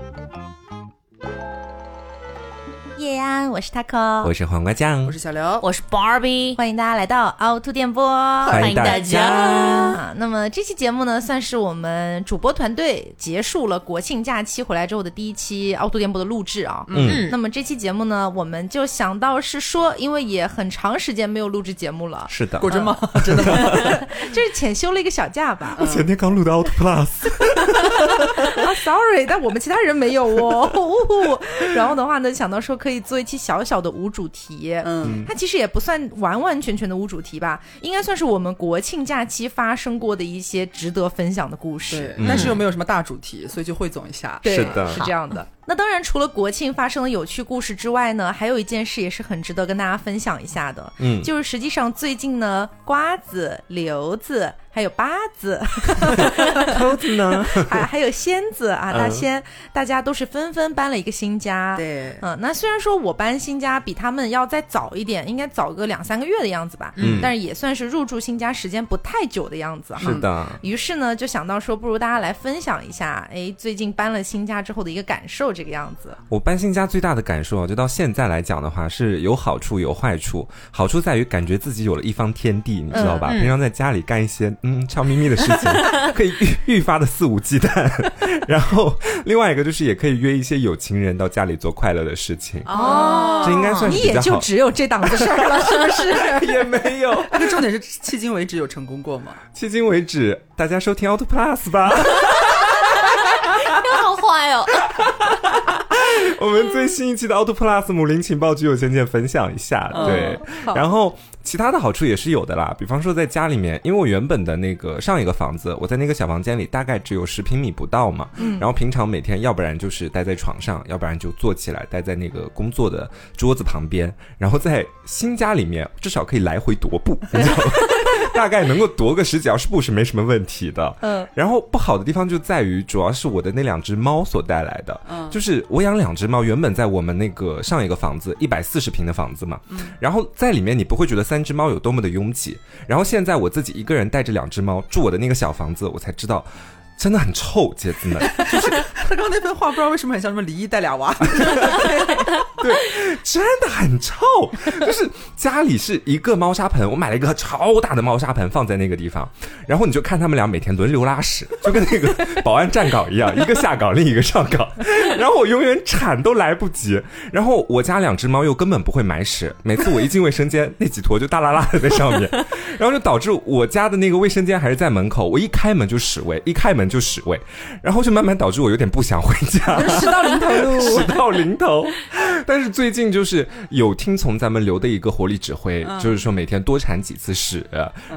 Oh, 夜安，我是 taco，我是黄瓜酱，我是小刘，我是 Barbie，欢迎大家来到凹凸电波，欢迎大家。啊，那么这期节目呢，算是我们主播团队结束了国庆假期回来之后的第一期凹凸电波的录制啊。嗯，那么这期节目呢，我们就想到是说，因为也很长时间没有录制节目了，是的，果真吗？真的吗？就是浅休了一个小假吧。我前天刚录的 Out Plus，啊，sorry，但我们其他人没有哦。然后的话呢，想到说可以做一期小小的无主题，嗯，它其实也不算完完全全的无主题吧，应该算是我们国庆假期发生过的一些值得分享的故事。对，但是又没有什么大主题，所以就汇总一下。对，是的是这样的。那当然，除了国庆发生的有趣故事之外呢，还有一件事也是很值得跟大家分享一下的。嗯，就是实际上最近呢，瓜子、刘子还有八子，扣子呢？还还有仙子啊，大嗯仙，大家都是纷纷搬了一个新家。对，嗯，那虽然说我搬新家比他们要再早一点，应该早个两三个月的样子吧，嗯但是也算是入住新家时间不太久的样子哈。是的，于是呢，就想到说，不如大家来分享一下，哎，最近搬了新家之后的一个感受，这个样子。我搬新家最大的感受啊，就到现在来讲的话，是有好处有坏处。好处在于感觉自己有了一方天地，你知道吧？平常在家里干一些嗯悄咪咪的事情，可以愈愈发的肆无忌惮。然后另外一个就是也可以约一些有情人到家里做快乐的事情，哦这应该算是你也就。只有这档子事儿了，是不是？也没有，那个重点是迄今为止有成功过吗？迄今为止，大家收听 Auto Plus 吧。好坏哦，我们最新一期的 Auto Plus 母林情报局有先见分享一下，嗯对，好。然后其他的好处也是有的啦，比方说在家里面，因为我原本的那个上一个房子，我在那个小房间里大概只有十平米不到嘛，嗯，然后平常每天要不然就是待在床上，要不然就坐起来待在那个工作的桌子旁边，然后在新家里面至少可以来回踱步，你知道吗？大概能够踱个十几二十步是没什么问题的，嗯，然后不好的地方就在于，主要是我的那两只猫所带来的。嗯。就是我养两只猫，原本在我们那个上一个房子一百四十平的房子嘛，然后在里面你不会觉得三只猫有多么的拥挤，然后现在我自己一个人带着两只猫住我的那个小房子，我才知道。真的很臭，姐子们，他刚刚那番话不知道为什么很像什么离异带俩娃，对真的很臭。就是家里是一个猫砂盆，我买了一个超大的猫砂盆放在那个地方，然后你就看他们俩每天轮流拉屎，就跟那个保安站岗一样，一个下岗，另一个上岗，然后我永远铲都来不及。然后我家两只猫又根本不会埋屎，每次我一进卫生间，那几坨就大拉拉的在上面，然后就导致我家的那个卫生间还是在门口，我一开门就屎味，一开门就屎味，然后就慢慢导致我有点不想回家。屎到临头路屎。到临头。但是最近就是有听从咱们刘的一个活力指挥，就是说每天多铲几次屎，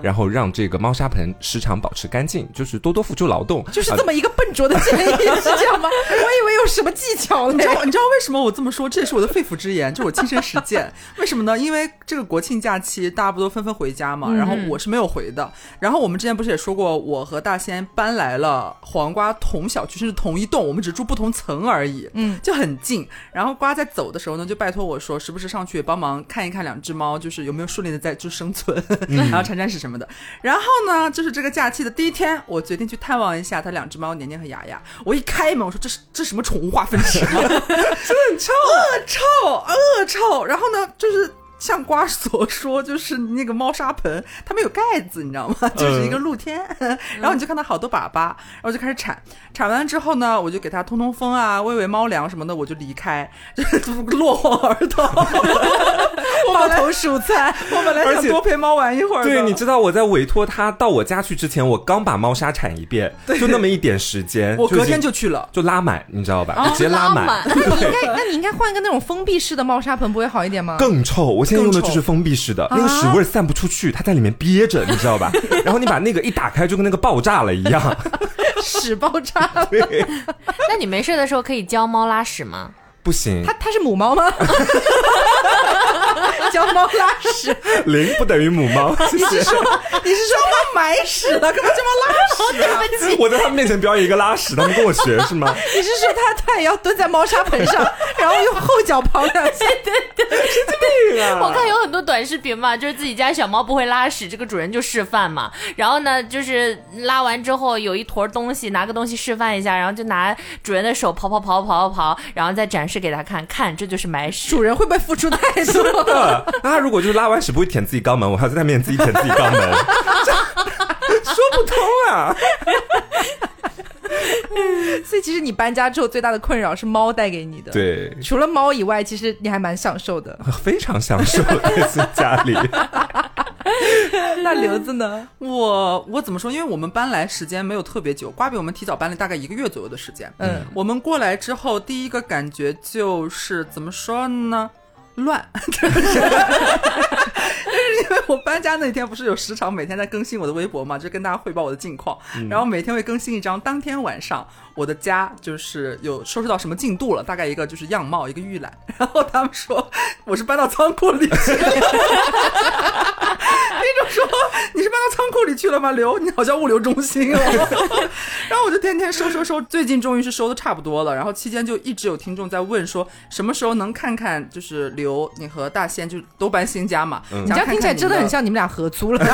然后让这个猫砂盆时常保持干净，就是多多付出劳动。就是这么一个笨拙的建议，是这样吗？我以为有什么技巧呢。你知道你知道为什么我这么说？这也是我的肺腑之言，就我亲身实践。为什么呢？因为这个国庆假期大家不都纷纷回家嘛，然后我是没有回的。然后我们之前不是也说过，我和大仙搬来了黄瓜同小区，甚至同一栋，我们只住不同层而已，嗯，就很近。然后瓜在走的时候呢，就拜托我说，时不时上去帮忙看一看两只猫，就是有没有顺利的在就生存，然后铲铲屎什么的。然后呢，就是这个假期的第一天，我决定去探望一下它两只猫年年和雅雅。我一开门，我说这是这是什么宠物化粪池吗？真的很臭，恶臭，恶臭。然后呢，就是。像瓜所说，就是那个猫砂盆，它没有盖子，你知道吗？就是一个露天，然后你就看到好多粑粑，然后就开始铲，铲完之后呢，我就给它通通风啊，喂喂猫粮什么的，我就离开，就是落荒而逃。我抱头鼠窜，我本来想多陪猫玩一会儿，对，你知道我在委托他到我家去之前，我刚把猫砂铲一遍，就那么一点时间，我隔天就去了。就拉满，你知道吧？直接拉满。拉满那你应该，那你应该换一个那种封闭式的猫砂盆，不会好一点吗？更臭！我现在用的就是封闭式的，那个屎味散不出去，它在里面憋着，你知道吧？然后你把那个一打开，就跟那个爆炸了一样。屎爆炸了。对，那你没事的时候可以教猫拉屎吗？不行它，它是母猫吗？教猫拉屎，零不等于母猫，你是说。你是说它埋屎了，干嘛这么拉屎啊？我在他们面前表演一个拉屎，他们跟我学是吗？你是说它它也要蹲在猫砂盆上，然后用后脚刨两下？对啊我看有很多短视频嘛，就是自己家小猫不会拉屎，这个主人就示范嘛。然后呢，就是拉完之后有一坨东西，拿个东西示范一下，然后就拿主人的手刨刨刨刨刨刨，然后再展示给他看，看这就是埋屎。主人会不会付出太多？那他如果就是拉完屎不会舔自己肛门，我还要在他面前自己舔自己肛门，这 说不通啊！所以其实你搬家之后最大的困扰是猫带给你的。，对，除了猫以外，其实你还蛮享受的。非常享受在家里。那刘子呢？我我怎么说？因为我们搬来时间没有特别久，瓜比我们提早搬了大概一个月左右的时间。嗯，我们过来之后，第一个感觉就是怎么说呢？乱，就是就是因为我搬家那天不是有时常每天在更新我的微博嘛，就跟大家汇报我的近况，然后每天会更新一张当天晚上我的家就是有收拾到什么进度了，大概一个就是样貌一个预览，然后他们说我是搬到仓库里去了，那种说你是搬到仓库里去了吗？刘，你好像物流中心哦。然后我就天天收收收，最近终于是收的差不多了。然后期间就一直有听众在问说，什么时候能看看就是刘你和大仙就都搬新家嘛？嗯你这样听起来真的很像你们俩合租了。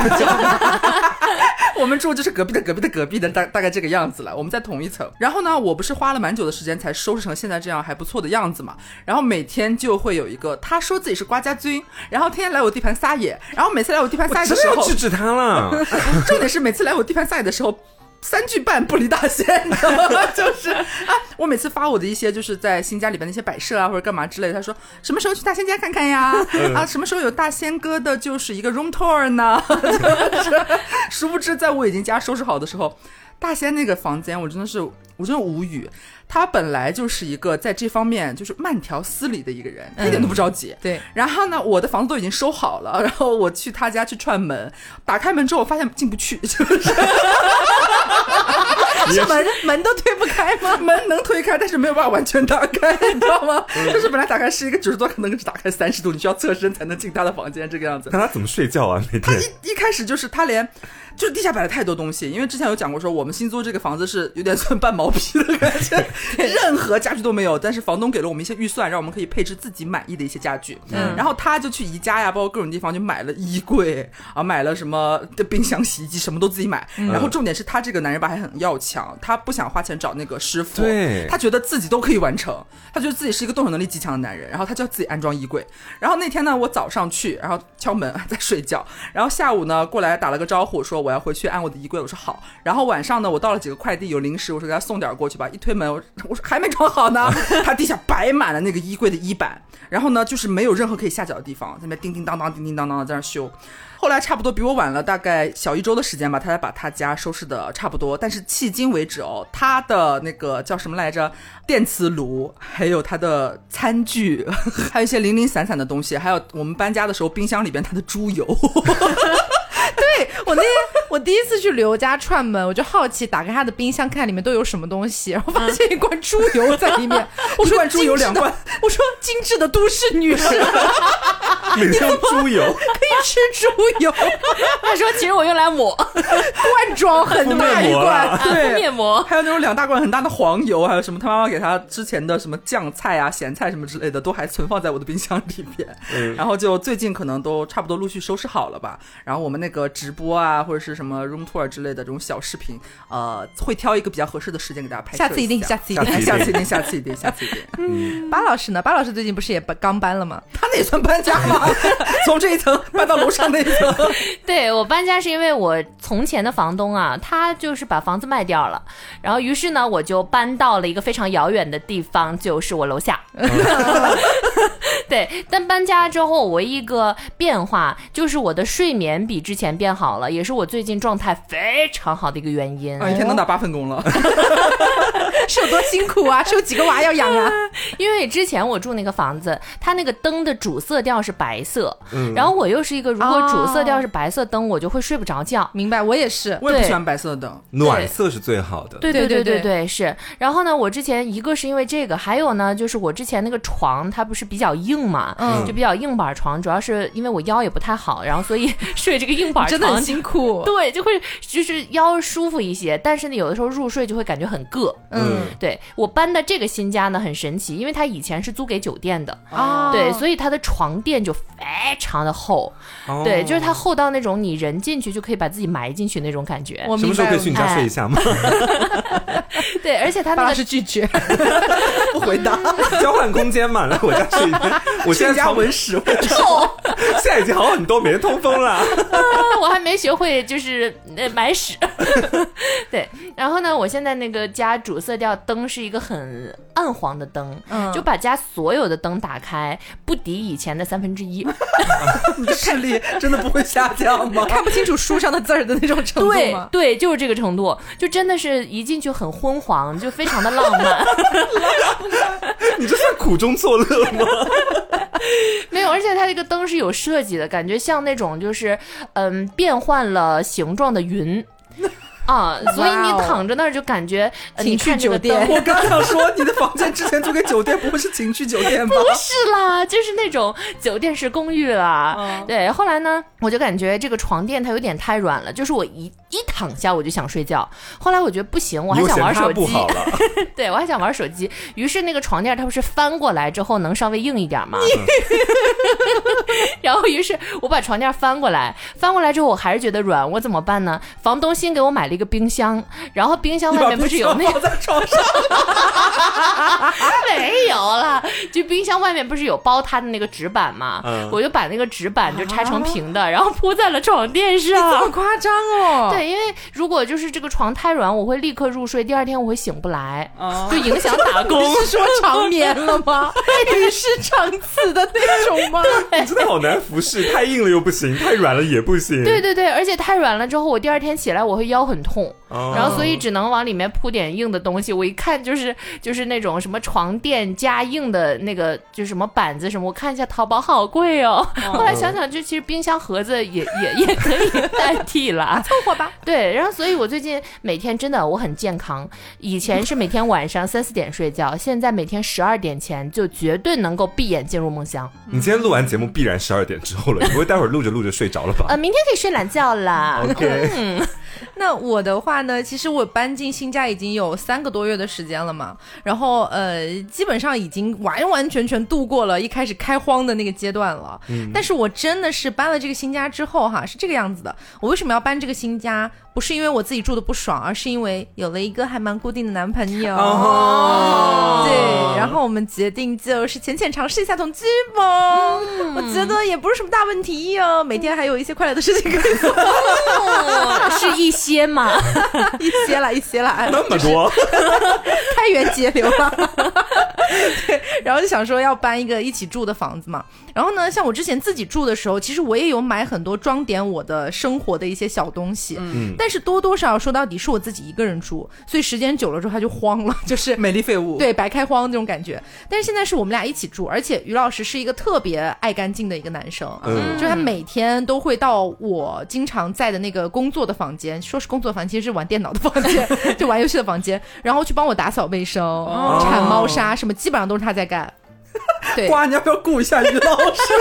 我们住就是隔壁的隔壁的隔壁的大大概这个样子了，我们在同一层。然后呢，我不是花了蛮久的时间才收拾成现在这样还不错的样子嘛。然后每天就会有一个他说自己是瓜家军，然后天天来我地盘撒野，然后每次来我地盘撒野的时候真的要制，止他了。重点是每次来我地盘撒野的时候。三句半不离大仙，你知道吗？就是啊，我每次发我的一些就是在新家里边的一些摆设啊，或者干嘛之类的，他说什么时候去大仙家看看呀？啊，什么时候有大仙哥的，就是一个 room tour 呢？就 是殊不知，在我已经家收拾好的时候，大仙那个房间，我真的是，我真的无语。他本来就是一个在这方面就是慢条斯理的一个人，他一点都不着急。对，然后呢，我的房子都已经收好了，然后我去他家去串门，打开门之后，我发现进不去，就是 是门门都推不开吗？门能推开，但是没有办法完全打开，你知道吗？就是本来打开是一个九十度，可能只打开三十度，你需要侧身才能进他的房间，这个样子。那他怎么睡觉啊？每天他一一开始就是他连，就是地下摆了太多东西，因为之前有讲过说我们新租这个房子是有点算半毛坯的感觉，任何家具都没有，但是房东给了我们一些预算，让我们可以配置自己满意的一些家具。嗯。然后他就去宜家呀，包括各种地方就买了衣柜啊，买了什么的冰箱、洗衣机，什么都自己买。然后重点是他这个男人吧还很要强，他不想花钱找那个师傅，对。他觉得自己都可以完成，他觉得自己是一个动手能力极强的男人，然后他就要自己安装衣柜。然后那天呢，我早上去，然后敲门 在睡觉，然后下午呢过来打了个招呼，说我要回去按我的衣柜，我说好。然后晚上呢，我到了几个快递有零食，我说给他送点过去吧。一推门，我我说还没装好呢，他地下摆满了那个衣柜的衣板，然后呢就是没有任何可以下脚的地方，在那边叮叮当当、叮叮当当的在那修。后来差不多比我晚了大概小一周的时间吧，他才把他家收拾的差不多。但是迄今为止哦，他的那个叫什么来着，电磁炉，还有他的餐具，还有一些零零散散的东西，还有我们搬家的时候冰箱里边他的猪油，对我那天我第一次去刘家串门，我就好奇打开他的冰箱看里面都有什么东西，然后发现一罐猪油在里面。我说一罐猪油精致的两罐，我说精致的都市女士 每天用猪油，可以吃猪油，他说其实我用来抹罐装很大一罐啊。啊敷面膜。还有那种两大罐很大的黄油，还有什么他妈妈给他之前的什么酱菜啊、咸菜什么之类的，都还存放在我的冰箱里面。嗯然后就最近可能都差不多陆续收拾好了吧。然后我们那个直播啊，或者是什么 room tour 之类的这种小视频，呃，会挑一个比较合适的时间给大家拍摄下次一定，下下次一定。下次一定，下次一定，下次一定。嗯，巴老师呢？巴老师最近不是也搬刚搬了吗？他那也算搬家吗？从这一层搬到楼上那一层。对我搬家是因为我从前的房东啊，他就是把房子卖掉了，然后于是呢，我就搬到了一个非常遥远的地方，就是我楼下。对，但搬家之后，我唯一一个变化就是我的睡眠比之前变好了，也是我最近状态非常好的一个原因。啊，一天能打八份工了。是有多辛苦啊？是有几个娃要养啊？因为之前我住那个房子，它那个灯的主色调是白色，嗯然后我又是一个如果主色哦调是白色灯，我就会睡不着觉。明白，我也是。我也不喜欢白色的灯。暖色是最好的。对对对对对是。然后呢，我之前一个是因为这个，还有呢，就是我之前那个床它不是比较硬嘛，嗯就比较硬板床，主要是因为我腰也不太好，然后所以 睡这个硬板床真的很辛苦。对，就会就是腰舒服一些，但是呢，有的时候入睡就会感觉很硌。嗯对我搬的这个新家呢很神奇，因为它以前是租给酒店的，啊，对，所以它的床垫就非常的厚，哦对，就是它厚到那种你人进去就可以把自己埋进去那种感觉。我什么时候可以去你家睡一下吗？对，而且他那个是拒绝，不回答，交换空间嘛，来我家睡一下。我现在家床文史，臭，现在已经好很多，每天通风了。我还没学会就是呃买屎。对，然后呢，我现在那个家主色调灯是一个很暗黄的灯，嗯就把家所有的灯打开，不敌以前的三分之一。你的视力真的不会下降吗？看不清楚书上的字儿的那种程度对吗？对，就是这个程度，就真的是一进去很昏黄，就非常的浪漫。你这算苦中作乐吗？没有，而且它这个灯是有设计的，感觉像那种就是嗯变换了形状的云。啊，所以你躺着那儿就感觉，情趣酒店我刚想说，你的房间之前租给酒店，不会是情趣酒店吧？不是啦，就是那种酒店式公寓啦。嗯对，后来呢，我就感觉这个床垫它有点太软了，就是我一一躺下我就想睡觉。后来我觉得不行，我还想玩手机，不好了。对我还想玩手机。于是那个床垫它不是翻过来之后能稍微硬一点吗？然后于是我把床垫翻过来，翻过来之后我还是觉得软，我怎么办呢？房东新给我买了一个冰箱，然后冰箱外面不是有那个在床上，没有了，就冰箱外面不是有包它的那个纸板吗？嗯我就把那个纸板就拆成平的，然后铺在了床垫这么。夸张哦？，对，因为如果就是这个床太软，我会立刻入睡，第二天我会醒不来，哦就影响打工。你是说长眠了吗？与世长辞的那种吗？你真的好难服侍，太硬了又不行，太软了也不行。对对对，而且太软了之后，我第二天起来我会腰很痛，哦然后所以只能往里面铺点硬的东西。我一看就是就是那种什么床垫加硬的那个，就什么板子什么，我看一下淘宝好贵哦。后来想想，就其实冰箱盒子也 也也可以代替了，凑合吧。对，然后所以我最近每天真的我很健康，以前是每天晚上三四点睡觉，现在每天十二点前就绝对能够闭眼进入梦乡。你今天录完节目必然十二点之后了，你不会待会儿录着录着睡着了吧呃，明天可以睡懒觉啦。？OK，那我的话呢，其实我搬进新家已经有三个多月的时间了嘛，然后呃，基本上已经完完全全度过了一开始开荒的那个阶段了。嗯，但是我真的是搬了这个新家之后哈，是这个样子的。我为什么要搬这个新家？不是因为我自己住的不爽，而是因为有了一个还蛮固定的男朋友。我们决定就是浅浅尝试一下同居吧。我觉得也不是什么大问题呀，每天还有一些快乐的事情可以做，哦 是一些嘛？一些啦，一些啦，哎那么多，开源节流了。对，然后就想说要搬一个一起住的房子嘛。然后呢，像我之前自己住的时候，其实我也有买很多装点我的生活的一些小东西，嗯但是多多少少说到底是我自己一个人住，所以时间久了之后它就荒了，就是美丽废物。，对白开荒那种感觉。但是现在是我们俩一起住，而且于老师是一个特别爱干净的一个男生，嗯。就是他每天都会到我经常在的那个工作的房间，说是工作房间，其实是玩电脑的房间，就玩游戏的房间，然后去帮我打扫卫生、铲猫砂，什么基本上都是他在干。对，瓜，你要不要顾一下于老师？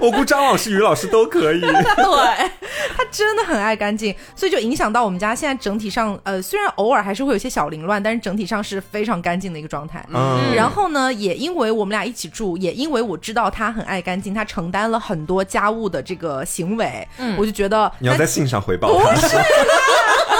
我估张老师、于老师都可以。对，他真的很爱干净，所以就影响到我们家现在整体上，呃，虽然偶尔还是会有些小凌乱，但是整体上是非常干净的一个状态。嗯，然后呢，也因为我们俩一起住，也因为我知道他很爱干净，他承担了很多家务的这个行为，我就觉得你要在信上回报他。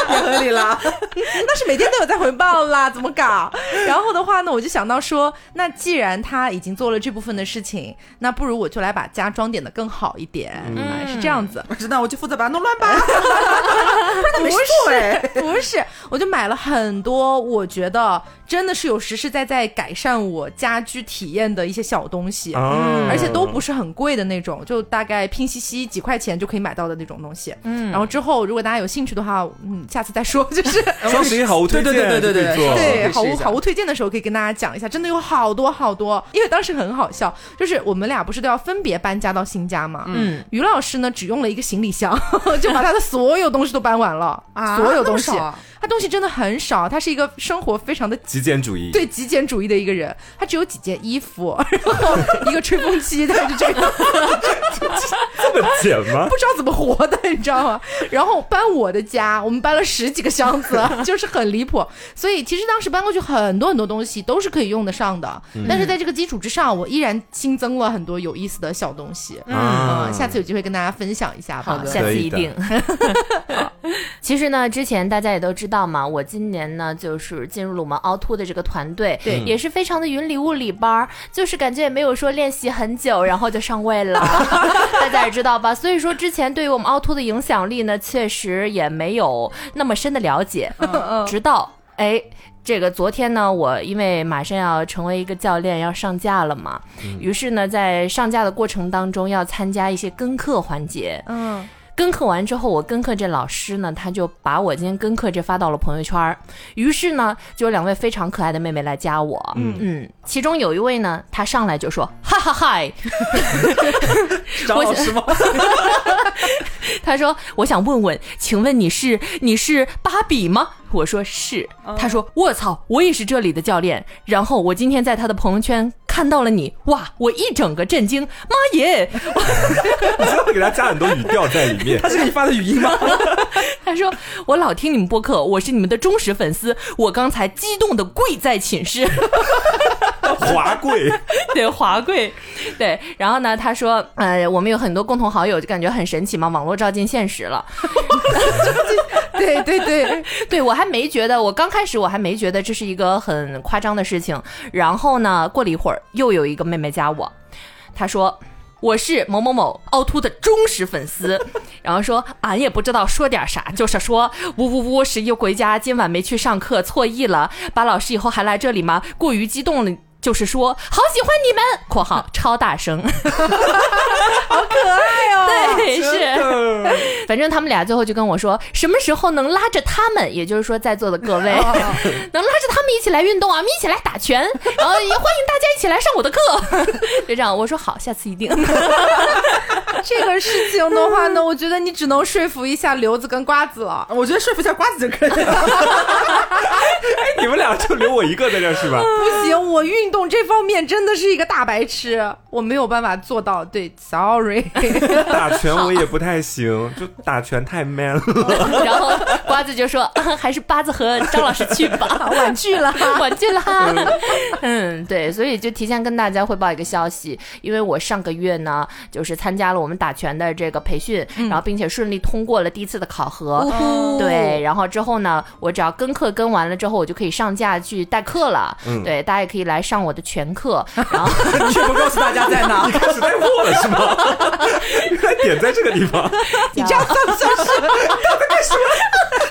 太合理啦。那是每天都有在回报啦，怎么搞？然后的话呢，我就想到说，那既然他已经做了这部分的事情，那不如我就来把家装点的更好一点，嗯。是这样子。我知道，我就负责把它弄乱吧。不是，不是，我就买了很多，我觉得真的是有实实在在改善我家居体验的一些小东西，嗯而且都不是很贵的那种，就大概拼夕夕几块钱就可以买到的那种东西。嗯。然后之后如果大家有兴趣的话，嗯，下次再说，就是。双十一好物推荐，对对对对对对，可以试一下。好物好物推荐的时候可以跟大家讲一下，真的有好多好多，因为当时很好笑，就是我们俩不是都要分别搬家到新家嘛，嗯，于老师呢只用了一个行李箱，就把他的所有东西都搬完了，啊所有东西他东西真的很少，他是一个生活非常的。极简主义，对极简主义的一个人，他只有几件衣服，然后一个吹风机，他就这样，这么简吗不？知道怎么活的，你知道吗？然后搬我的家，我们搬了十几个箱子，就是很离谱。所以其实当时搬过去很多很多东西都是可以用得上的，但是在这个基础之上，我依然新增了很多有意思的小东西。啊嗯，下次有机会跟大家分享一下吧。好的下次一定。其实呢，之前大家也都知道嘛，我今年呢就是进入了我们凹凸的这个团队，对也是非常的云里雾里班儿，就是感觉也没有说练习很久，然后就上位了，大家也知道吧？所以说之前对于我们凹凸的影响力呢，确实也没有那么深的了解，直到哎。这个昨天呢，我因为马上要成为一个教练，要上架了嘛，于是呢，在上架的过程当中，要参加一些跟课环节。嗯，跟课完之后，我跟课这老师呢，他就把我今天跟课这发到了朋友圈儿。于是呢，就有两位非常可爱的妹妹来加我。嗯其中有一位呢，她上来就说：“哈哈嗨 张老师吗？他说我想问问，请问你是你是芭比吗？”我说是。他说：“我操，我也是这里的教练。”然后我今天在他的朋友圈看到了你，哇，我一整个震惊，妈耶！你知道会给他加很多语调在里面 他。是给你发的语音吗？他说：“我老听你们播客，我是你们的忠实粉丝。我刚才激动的跪在寝室，华贵，对华贵，对。然后呢，他说，呃，我们有很多共同好友，就感觉很神奇嘛，网络照进现实了。对 对对，对 我还没觉得，我刚开始我还没觉得这是一个很夸张的事情。然后呢，过了一会儿，又有一个妹妹加我，她说。”我是某某某凹凸的忠实粉丝，然后说俺也不知道说点啥，就是说呜呜呜，十一回家，今晚没去上课，错意了，把老师以后还来这里吗？过于激动了。就是说，好喜欢你们（括号超大声 ），好可爱哦。对，是。反正他们俩最后就跟我说，什么时候能拉着他们，也就是说在座的各位，能拉着他们一起来运动啊，我们一起来打拳，然后也欢迎大家一起来上我的课。就这样，我说好，下次一定。这个事情的话呢，我觉得你只能说服一下刘子跟瓜子了。我觉得说服一下瓜子就可以了。哎，你们俩就留我一个在这是吧？不行，我运动这方面真的是一个大白痴，我没有办法做到。对，sorry。打拳我也 不太行，就打拳太 man 了。然后瓜子就说，啊还是八子和张老师去吧，婉拒了婉拒了。嗯，对，所以就提前跟大家汇报一个消息，因为我上个月呢，就是参加了我们打拳的这个培训，然后并且顺利通过了第一次的考核。对，然后之后呢，我只要跟课跟完了之后，我就可以上架去代课了。嗯对，大家也可以来上我的全课。然后 却不告诉大家在哪。你开始带货了是吗？原来点在这个地方。你这样算不算是？他在干什么？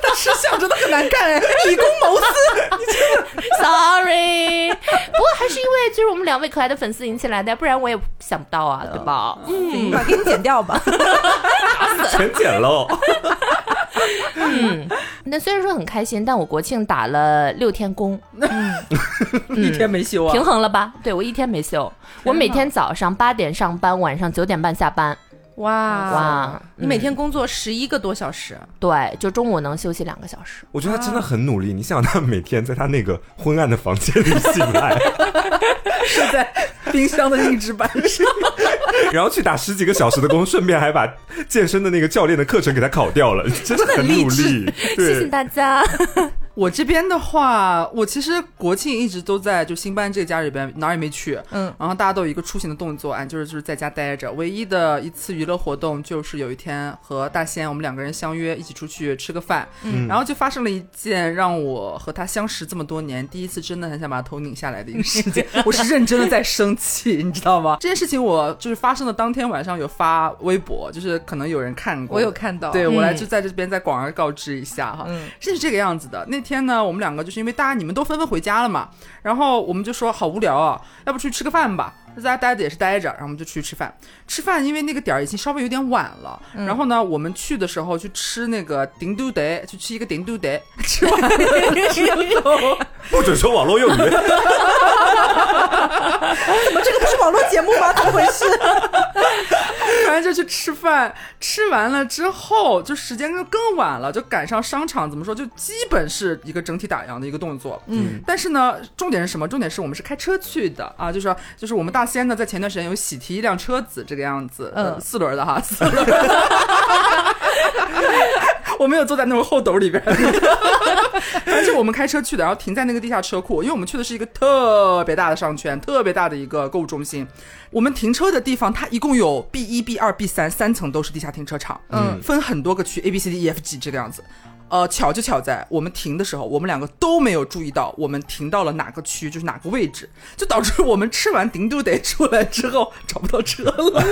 他吃相真的很难看哎，以公谋私。Sorry，不过还是因为就是我们两位可爱的粉丝引起来的，不然我也想不到啊，对吧？嗯，把给你剪掉吧。全剪喽。那虽然说很开心，但我国庆打了六天工，嗯一天没休啊平！衡了吧？对我一天没休，我每天早上八点上班，晚上九点半下班。哇哇你每天工作十一个多小时，对，就中午能休息两个小时。我觉得他真的很努力。你想，他每天在他那个昏暗的房间里醒来，是在冰箱的硬纸板上。然后去打十几个小时的工，顺便还把健身的那个教练的课程给他考掉了，真的很努力。谢谢，大家。我这边的话，我其实国庆一直都在就新搬这个家里边，哪儿也没去。嗯，然后大家都有一个出行的动作，啊，就是就是在家待着。唯一的一次娱乐活动就是有一天和大仙我们两个人相约一起出去吃个饭，嗯然后就发生了一件让我和他相识这么多年第一次真的很想把头拧下来的一个事件。我是认真的在生气，你知道吗？这件事情我就是发生的当天晚上有发微博，就是可能有人看过，我有看到。对我来嗯就在这边再广而告知一下哈。嗯是这个样子的。那天呢，我们两个就是因为大家你们都纷纷回家了嘛，然后我们就说好无聊啊，要不出去吃个饭吧。在家待着也是待着，然后我们就出去吃饭。吃饭因为那个点儿已经稍微有点晚了，然后呢，我们去的时候去吃那个顶都得，去吃一个顶都得，吃完了之后，不准说网络用语。怎么这个不是网络节目吗？怎么回事？反正就去吃饭，吃完了之后就时间就更晚了，就赶上商场，怎么说就基本是一个整体打烊的一个动作。嗯，但是呢，重点是什么？重点是我们是开车去的啊，就是说就是我们大仙呢，在前段时间有喜提一辆车子，这个样子，嗯呃四轮的哈，四轮。我没有坐在那种后斗里边，而且我们开车去的，然后停在那个地下车库，因为我们去的是一个特别大的商圈，特别大的一个购物中心。我们停车的地方，它一共有 B 一、B 二、B 三三层都是地下停车场，嗯分很多个区，A、B、C、D、E、F、G 这个样子。呃，巧就巧在我们停的时候，我们两个都没有注意到我们停到了哪个区，就是哪个位置，就导致我们吃完顶都得出来之后找不到车了，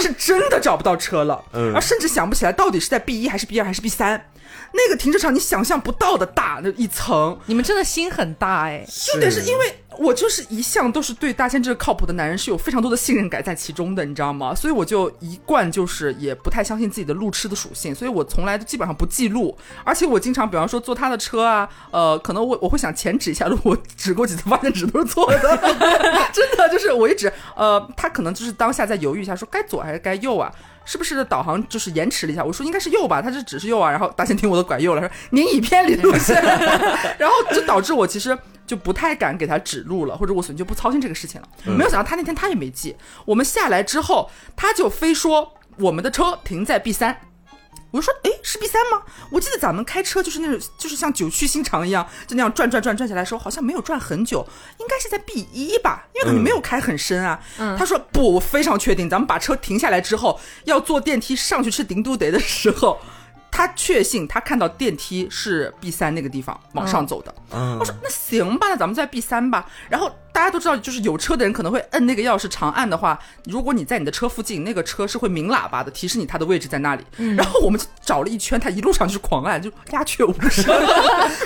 是真的找不到车了，嗯而甚至想不起来到底是在 B 一还是 B 二还是 B 三。那个停车场你想象不到的大，那一层，你们真的心很大哎。重点是因为我就是一向都是对大仙这个靠谱的男人是有非常多的信任感在其中的，你知道吗？所以我就一贯就是也不太相信自己的路痴的属性，所以我从来都基本上不记录，而且我经常比方说坐他的车啊，呃，可能我我会想前指一下路，我指过几次发现指都是错的，真的就是我一指，呃，他可能就是当下在犹豫一下，说该左还是该右啊。是不是导航就是延迟了一下？我说应该是右吧，他就只是右啊。然后大仙听我的拐右了，说您已偏离路线，然后就导致我其实就不太敢给他指路了，或者我索性就不操心这个事情了。没有想到他那天他也没记，我们下来之后，他就非说我们的车停在 B 三。我就说，哎，是 B 三吗？我记得咱们开车就是那种，就是像九曲心肠一样，就那样转转转转下来的时候，好像没有转很久，应该是在 B 一吧，因为可能没有开很深啊。他说不，我非常确定，咱们把车停下来之后，要坐电梯上去吃顶都得的时候，他确信他看到电梯是 B 三那个地方往上走的。嗯我说那行吧，那咱们在 B 三吧。然后大家都知道，就是有车的人可能会摁那个钥匙，长按的话，如果你在你的车附近，那个车是会鸣喇叭的，提示你它的位置在那里。然后我们就找了一圈，他一路上就是狂按，就鸦雀无声，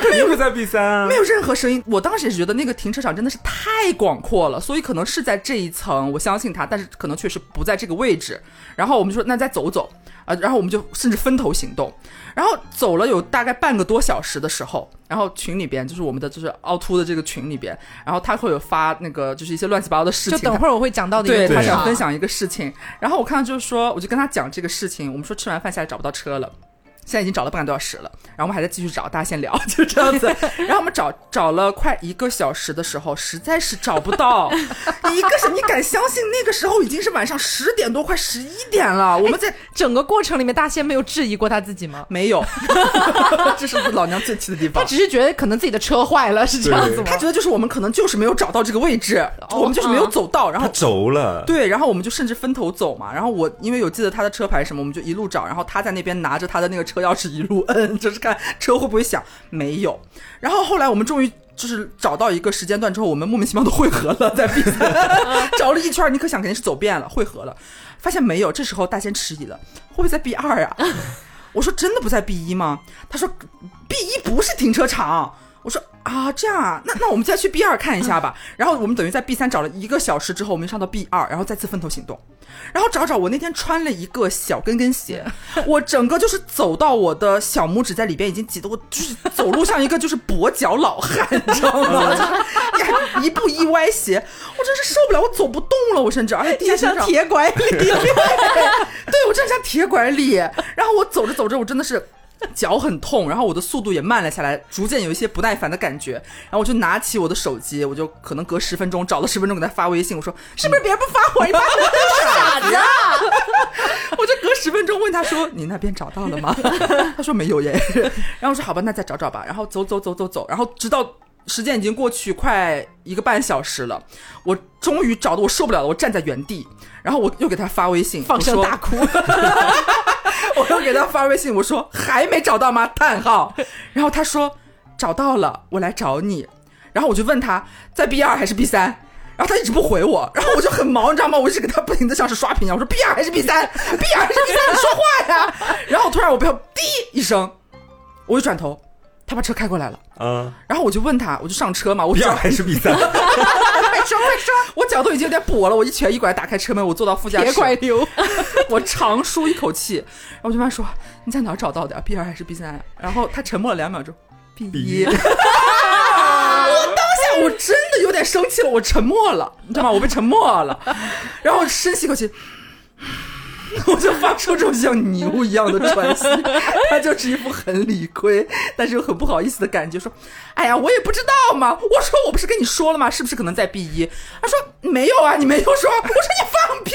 肯定会在 B 三啊没。有任何声音。我当时也是觉得那个停车场真的是太广阔了，所以可能是在这一层，我相信他，但是可能确实不在这个位置。然后我们就说那再走走啊、然后我们就甚至分头行动。然后走了有大概半个多小时的时候，然后群里边就是我们的就是凹凸的这个群里边，然后他会有发那个就是一些乱七八糟的事情，就等会儿我会讲到的一对他个地方想分享一个事情，然后我看到就是说，我就跟他讲这个事情，我们说吃完饭下来找不到车了。现在已经找了半个多小时了，然后我们还在继续找，大家先聊，就这样子。然后我们找找了快一个小时的时候，实在是找不到。一个是你敢相信那个时候已经是晚上十点多，快十一点了，我们在整个过程里面，大仙没有质疑过他自己吗？没有，这是老娘最气的地方。他只是觉得可能自己的车坏了，是这样子吗？他觉得就是我们可能就是没有找到这个位置，哦我们就是没有走到，然他后轴了，对，然后我们就甚至分头走嘛。然后我因为有记得他的车牌什么，我们就一路找。然后他在那边拿着他的那个车钥匙一路摁，就是看车会不会响。没有。然后后来我们终于就是找到一个时间段之后，我们莫名其妙的汇合了，在 B 三 找了一圈，你可想肯定是走遍了，汇合了，发现没有。这时候大仙迟疑了，会不会在 B 二啊？我说真的不在 B 一吗？他说 B 一不是停车场。我说啊，这样啊，那那我们再去 B 二看一下吧。然后我们等于在 B 三找了一个小时之后，我们上到 B 二，然后再次分头行动。然后找找，我那天穿了一个小跟跟鞋，我整个就是走到我的小拇指在里边已经挤得我就是走路像一个就是跛脚老汉，你知道吗？就一步一歪斜，我真是受不了，我走不动了，我甚至而且地下像铁拐李，对我真的像铁拐李。然后我走着走着，我真的是。脚很痛，然后我的速度也慢了下来，逐渐有一些不耐烦的感觉。然后我就拿起我的手机，我就可能隔十分钟找了十分钟给他发微信，我说是不是别人不发我，你发我傻子？我就隔十分钟问他说你那边找到了吗？他说没有耶。然后我说好吧，那再找找吧。然后走走走走走，然后直到时间已经过去快一个半小时了，我终于找的我受不了了，我站在原地，然后我又给他发微信，放声大哭。我又给他发微信，我说还没找到吗？叹号。然后他说找到了，我来找你。然后我就问他在 B 二还是 B 三，然后他一直不回我，然后我就很忙，你知道吗？我一直给他不停的像是刷屏一样，我说 B 二还是 B 三，B 二还是 B 三，你说话呀！然后突然我不要滴一声，我一转头，他把车开过来了，嗯，然后我就问他，我就上车嘛，我脚二还是比赛？快说快说，我脚都已经有点跛了，我一瘸一拐打开车门，我坐到副驾驶，别拐溜，我长舒一口气，然后我就问他说你在哪儿找到的？B 二还是 B 三？然后他沉默了两秒钟，B 一。我当下我真的有点生气了，我沉默了，你知道吗？我被沉默了，然后我深吸一口气。我就发出这种像牛一样的喘息，他就是一副很理亏，但是又很不好意思的感觉，说：“哎呀，我也不知道嘛。”我说：“我不是跟你说了吗？是不是可能在 B 一？”他说：“没有啊，你没有说。”我说：“你放屁！”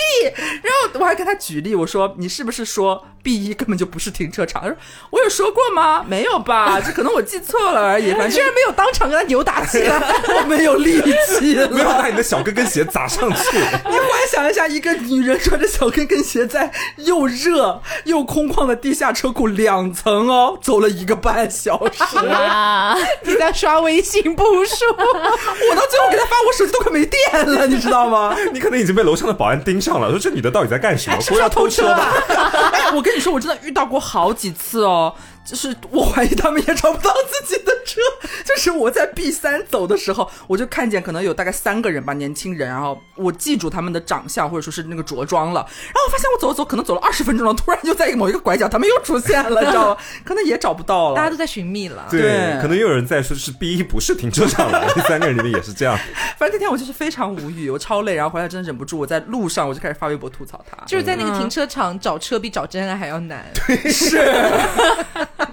然后我还跟他举例，我说：“你是不是说 B 一根本就不是停车场？”他说：“我有说过吗？没有吧？这可能我记错了而已。反正居然没有当场跟他扭打起来。我没有力气了。”没有把你的小跟跟鞋砸上去。你幻想一下，一个女人穿着小跟跟鞋，在 又热又空旷的地下车库两层哦，走了一个半小时。哇，你在刷微信步数，我到最后给他发，我手机都快没电了，你知道吗？你可能已经被楼上的保安盯上了，说这女的到底在干什么？是不是要偷车吧？哎，我跟你说，我真的遇到过好几次哦。就是我怀疑他们也找不到自己的车。就是我在 B 三走的时候，我就看见可能有大概三个人吧，年轻人，然后我记住他们的长相或者说是那个着装了，然后我发现我走了走，可能走了二十分钟了，突然就在某一个拐角，他们又出现了，你知道吗？可能也找不到了。大家都在寻觅了。对，对可能又有人在说是 B 一不是停车场了，第三个人里面也是这样。反正那天我就是非常无语，我超累，然后回来真的忍不住，我在路上我就开始发微博吐槽他。就是在那个停车场找车比找真爱还要难。对 是，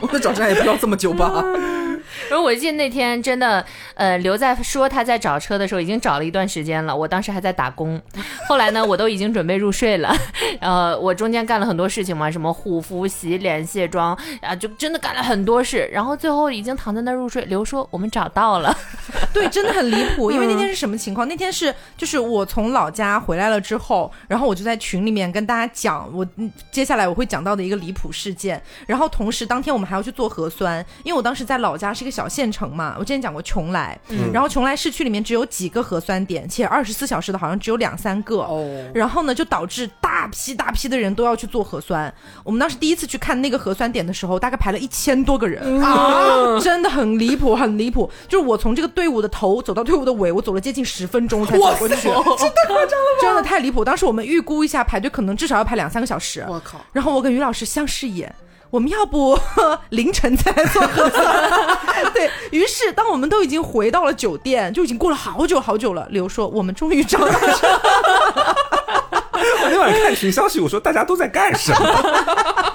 我的找真爱也不要这么久吧？然后我记得那天真的，呃，刘在说他在找车的时候已经找了一段时间了，我当时还在打工，后来呢，我都已经准备入睡了，呃，我中间干了很多事情嘛，什么护肤、洗脸、卸妆啊，就真的干了很多事，然后最后已经躺在那儿入睡。刘说我们找到了，对，真的很离谱。因为那天是什么情况？那天是就是我从老家回来了之后，然后我就在群里面跟大家讲我嗯接下来我会讲到的一个离谱事件。然后同时当天我们还要去做核酸，因为我当时在老家是一个小县城嘛，我之前讲过邛崃，然后邛崃市区里面只有几个核酸点，且二十四小时的好像只有两三个。哦，然后呢，就导致大批大批的人都要去做核酸。我们当时第一次去看那个核酸点的时候，大概排了一千多个人啊，真的很离谱，很离谱。就是我从这个队伍的头走到队伍的尾，我走了接近十分钟才走过去，真的夸张了吗？真的太离谱。当时我们预估一下排队可能至少要排两三个小时。我靠！然后我跟于老师相视一眼。我们要不 凌晨再来做核酸？对于是，当我们都已经回到了酒店，就已经过了好久好久了。刘说：“我们终于找到了 我那晚看群消息，我说大家都在干什么？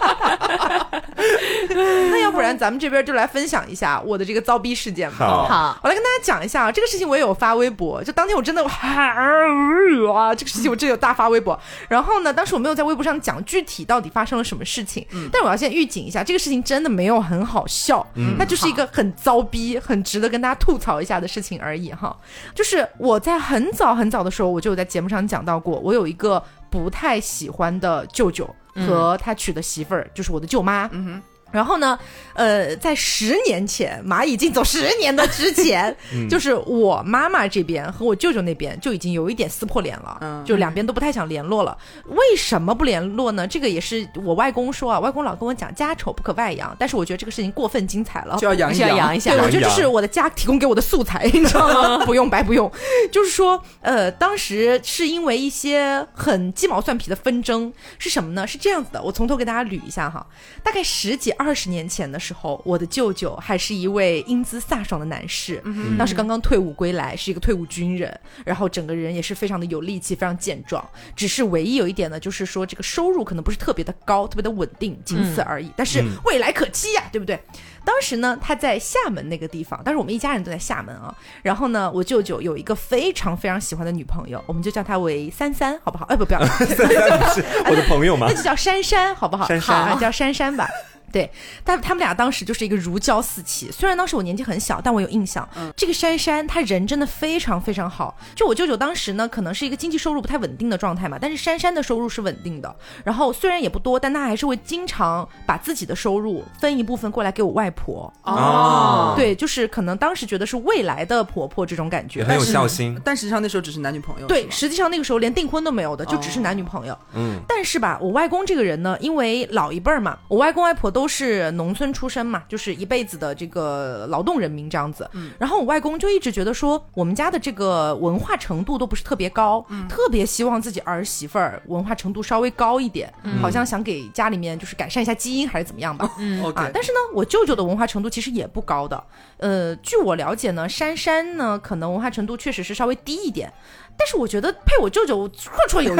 那要不然咱们这边就来分享一下我的这个遭逼事件吧。好好，我来跟大家讲一下啊，这个事情我也有发微博，就当天我真的啊，这个事情我真的有大发微博。然后呢，当时我没有在微博上讲具体到底发生了什么事情，但我要先预警一下，这个事情真的没有很好笑，它就是一个很糟逼、很值得跟大家吐槽一下的事情而已哈。就是我在很早很早的时候，我就有在节目上讲到过，我有一个不太喜欢的舅舅和他娶的媳妇儿，就是我的舅妈。嗯哼。然后呢，呃，在十年前，蚂蚁竞走十年的之前，就是我妈妈这边和我舅舅那边就已经有一点撕破脸了，嗯就两边都不太想联络了。为什么不联络呢？这个也是我外公说啊，外公老跟我讲家丑不可外扬，但是我觉得这个事情过分精彩了，就要扬一下，扬一下对，我觉得这是我的家提供给我的素材，你知道吗？不用白不用。就是说，呃，当时是因为一些很鸡毛蒜皮的纷争，是什么呢？是这样子的，我从头给大家捋一下哈。大概十几二十年前的时候，我的舅舅还是一位英姿飒爽的男士，当时刚刚退伍归来，是一个退伍军人，然后整个人也是非常的有力气，非常健壮。只是唯一有一点呢，就是说这个收入可能不是特别的高，特别的稳定，仅此而已。但是未来可期呀、对不对？当时呢，他在厦门那个地方，当时我们一家人都在厦门啊。然后呢，我舅舅有一个非常非常喜欢的女朋友，我们就叫她为三三，好不好？哎，不，不要，三三是我的朋友吗 那？就叫珊珊，好不好？珊珊好，叫珊珊吧。对，但他们俩当时就是一个如胶似漆。虽然当时我年纪很小，但我有印象。这个珊珊她人真的非常非常好。就我舅舅当时呢，可能是一个经济收入不太稳定的状态嘛，但是珊珊的收入是稳定的。然后虽然也不多，但她还是会经常把自己的收入分一部分过来给我外婆。哦对，就是可能当时觉得是未来的婆婆这种感觉。很有孝心。但实际上那时候只是男女朋友。对，实际上那个时候连订婚都没有的，就只是男女朋友。嗯，但是吧，我外公这个人呢，因为老一辈儿嘛，我外公外婆都都是农村出身嘛，就是一辈子的这个劳动人民这样子。然后我外公就一直觉得说，我们家的这个文化程度都不是特别高，特别希望自己儿媳妇儿文化程度稍微高一点，好像想给家里面就是改善一下基因还是怎么样吧。啊 OK，，但是呢，我舅舅的文化程度其实也不高的。呃，据我了解呢，珊珊呢可能文化程度确实是稍微低一点，但是我觉得配我舅舅绰绰有余，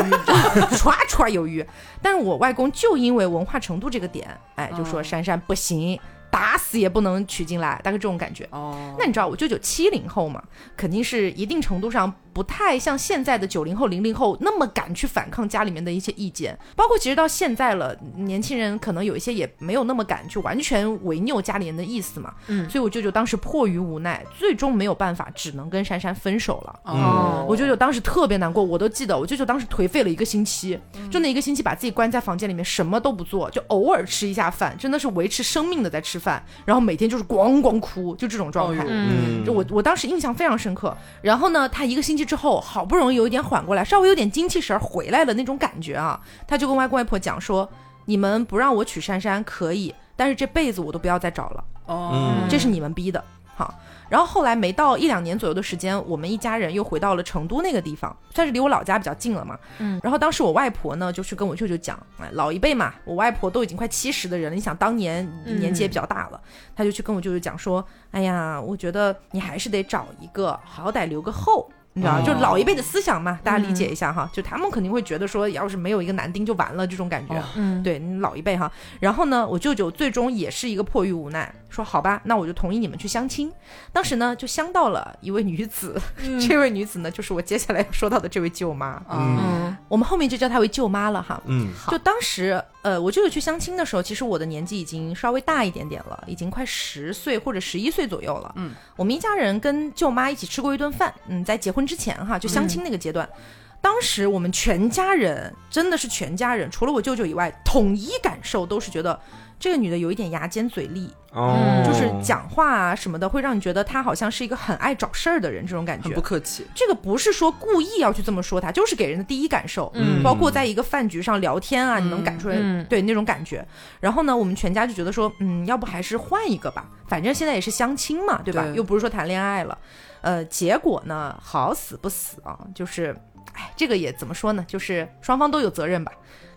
绰绰 有余。但是我外公就因为文化程度这个点，哎，就说哦珊珊不行，打死也不能娶进来，大概这种感觉。哦，那你知道我舅舅七零后嘛，肯定是一定程度上不太像现在的九零后、零零后那么敢去反抗家里面的一些意见，包括其实到现在了，年轻人可能有一些也没有那么敢去完全违拗家里人的意思嘛。嗯所以我舅舅当时迫于无奈，最终没有办法，只能跟珊珊分手了。哦，我舅舅当时特别难过，我都记得，我舅舅当时颓废了一个星期，就那一个星期把自己关在房间里面，什么都不做，就偶尔吃一下饭，真的是维持生命的在吃饭，然后每天就是咣咣哭，就这种状态。嗯就我我当时印象非常深刻。然后呢，他一个星期之后，好不容易有一点缓过来，稍微有点精气神儿回来了那种感觉啊，他就跟外公外婆讲说：“你们不让我娶珊珊可以，但是这辈子我都不要再找了，哦，这是你们逼的。”好。然后后来没到一两年左右的时间，我们一家人又回到了成都那个地方，算是离我老家比较近了嘛。嗯。然后当时我外婆呢，就去跟我舅舅讲，哎，老一辈嘛，我外婆都已经快七十的人了，你想当年年纪也比较大了，他就去跟我舅舅讲说，哎呀，我觉得你还是得找一个，好歹留个后。你知道，哦就老一辈的思想嘛，大家理解一下哈。就他们肯定会觉得说，要是没有一个男丁就完了这种感觉。哦嗯，对，你老一辈哈。然后呢，我舅舅最终也是一个迫于无奈，说好吧，那我就同意你们去相亲。当时呢，就相到了一位女子，这位女子呢，就是我接下来要说到的这位舅妈。嗯，嗯我们后面就叫她为舅妈了哈。嗯就当时，呃，我舅舅去相亲的时候，其实我的年纪已经稍微大一点点了，已经快十岁或者十一岁左右了。嗯，我们一家人跟舅妈一起吃过一顿饭，嗯，在结婚之前哈，就相亲那个阶段。当时我们全家人真的是全家人，除了我舅舅以外，统一感受都是觉得这个女的有一点牙尖嘴利，哦，就是讲话啊什么的，会让你觉得她好像是一个很爱找事儿的人，这种感觉很不。客气，这个不是说故意要去这么说她，就是给人的第一感受。嗯包括在一个饭局上聊天啊，你能感出来，嗯对那种感觉。然后呢，我们全家就觉得说，嗯，要不还是换一个吧，反正现在也是相亲嘛，对吧？对又不是说谈恋爱了。呃，结果呢，好死不死啊，就是，哎，这个也怎么说呢？就是双方都有责任吧。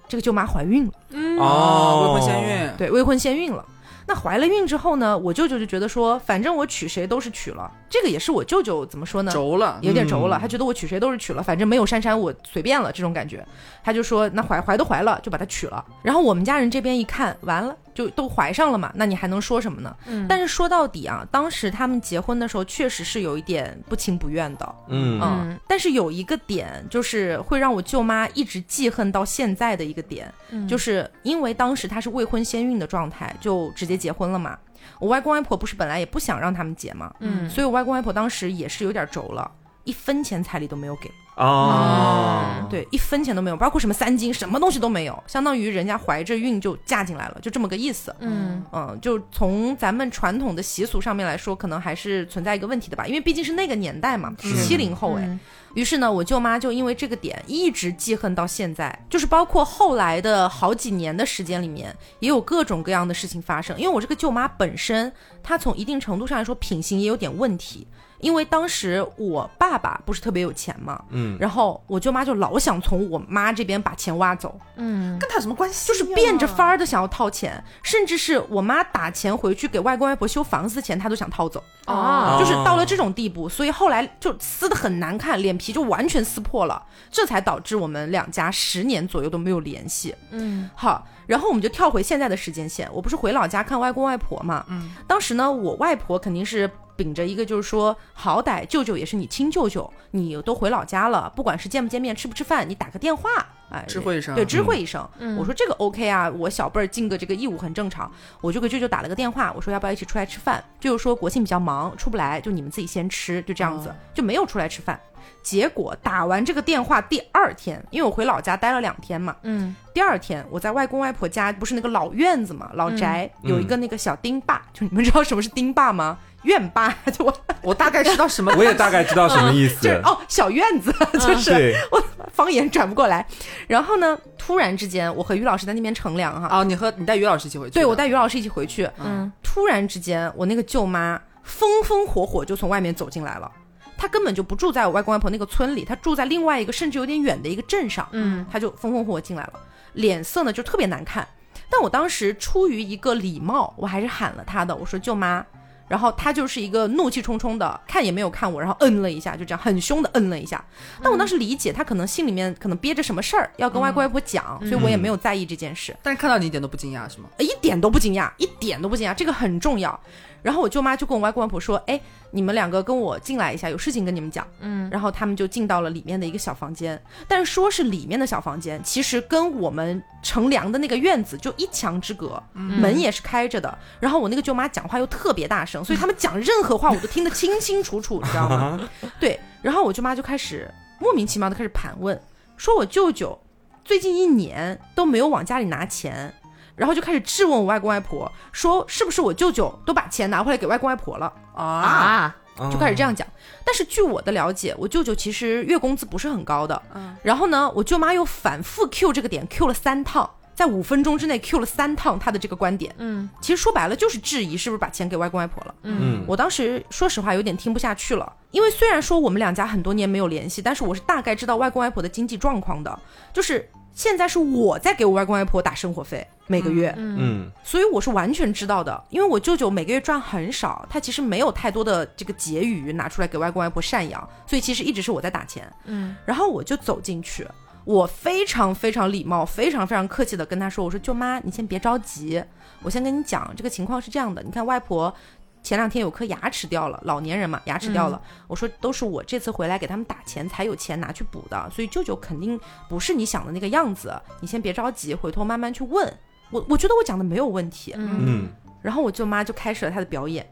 这个舅妈怀孕了，哦，未婚先孕，对，未婚先孕了。那怀了孕之后呢，我舅舅就觉得说，反正我娶谁都是娶了，这个也是我舅舅怎么说呢？轴了，有点轴了，嗯。他觉得我娶谁都是娶了，反正没有珊珊我随便了这种感觉，他就说那怀怀都怀了，就把她娶了。然后我们家人这边一看，完了就都怀上了嘛，那你还能说什么呢？嗯。但是说到底啊，当时他们结婚的时候确实是有一点不情不愿的，嗯。但是有一个点就是会让我舅妈一直记恨到现在的一个点，嗯。就是因为当时她是未婚先孕的状态，就直接结婚了嘛。我外公外婆不是本来也不想让他们结嘛，嗯。所以我外公外婆当时也是有点轴了，一分钱彩礼都没有给，哦，对，一分钱都没有，包括什么三金，什么东西都没有，相当于人家怀着孕就嫁进来了，就这么个意思。嗯嗯，就从咱们传统的习俗上面来说，可能还是存在一个问题的吧，因为毕竟是那个年代嘛，是七零后哎。嗯于是呢，我舅妈就因为这个点一直记恨到现在，就是包括后来的好几年的时间里面，也有各种各样的事情发生。因为我这个舅妈本身，她从一定程度上来说品行也有点问题。因为当时我爸爸不是特别有钱嘛，嗯，然后我舅妈就老想从我妈这边把钱挖走，嗯。跟他有什么关系？就是变着法儿的想要套钱，甚至是我妈打钱回去给外公外婆修房子的钱，她都想套走。哦。就是到了这种地步，所以后来就撕的很难看，脸皮就完全撕破了，这才导致我们两家十年左右都没有联系。嗯。好，然后我们就跳回现在的时间线，我不是回老家看外公外婆嘛，嗯，当时呢，我外婆肯定是。秉着一个就是说，好歹舅舅也是你亲舅舅，你都回老家了，不管是见不见面、吃不吃饭，你打个电话，哎，知会一声对，知会一声。嗯我说这个 OK 啊，我小辈儿尽个这个义务很正常。我就给舅舅打了个电话，我说要不要一起出来吃饭？舅舅说国庆比较忙，出不来，就你们自己先吃，就这样子，哦就没有出来吃饭。结果打完这个电话第二天，因为我回老家待了两天嘛，嗯第二天我在外公外婆家，不是那个老院子嘛，老宅、嗯有一个那个小丁坝，就你们知道什么是丁坝吗？院坝，就我我大概知道什么，我也大概知道什么意思就是，哦小院子，就是我，方言转不过来。然后呢，突然之间，我和于老师在那边乘凉哈，哦，你和你带于老师一起回去？对我带于老师一起回去。嗯，突然之间，我那个舅妈风风火火就从外面走进来了。她根本就不住在我外公外婆那个村里，她住在另外一个甚至有点远的一个镇上。嗯，她就风风火火进来了，脸色呢就特别难看。但我当时出于一个礼貌，我还是喊了她的，我说舅妈。然后他就是一个怒气冲冲的，看也没有看我，然后嗯了一下，就这样很凶的嗯了一下。但我当时理解他可能心里面可能憋着什么事儿要跟外公外婆讲，所以我也没有在意这件事。但是看到你一点都不惊讶是吗？一点都不惊讶，一点都不惊讶，这个很重要。然后我舅妈就跟我外公外婆说：“哎，你们两个跟我进来一下，有事情跟你们讲。”嗯，然后他们就进到了里面的一个小房间，但是说是里面的小房间，其实跟我们乘凉的那个院子就一墙之隔，门也是开着的。然后我那个舅妈讲话又特别大声，所以他们讲任何话我都听得清清楚楚，你知道吗？对。然后我舅妈就开始莫名其妙的开始盘问，说我舅舅最近一年都没有往家里拿钱。然后就开始质问我外公外婆，说是不是我舅舅都把钱拿回来给外公外婆了，啊，啊，就开始这样讲。但是据我的了解，我舅舅其实月工资不是很高的。嗯然后呢，我舅妈又反复 Q 这个点，Q 了三趟，在五分钟之内 Q 了三趟他的这个观点。嗯其实说白了就是质疑是不是把钱给外公外婆了。嗯我当时说实话有点听不下去了，因为虽然说我们两家很多年没有联系，但是我是大概知道外公外婆的经济状况的，就是现在是我在给我外公外婆打生活费每个月，嗯所以我是完全知道的。因为我舅舅每个月赚很少，他其实没有太多的这个结余拿出来给外公外婆赡养，所以其实一直是我在打钱。嗯然后我就走进去，我非常非常礼貌、非常非常客气的跟他说：“我说舅妈，你先别着急，我先跟你讲，这个情况是这样的，你看外婆。”前两天有颗牙齿掉了，老年人嘛，牙齿掉了。我说都是我这次回来给他们打钱才有钱拿去补的，所以舅舅肯定不是你想的那个样子。你先别着急，回头慢慢去问。我我觉得我讲的没有问题。嗯然后我舅妈就开始了她的表演，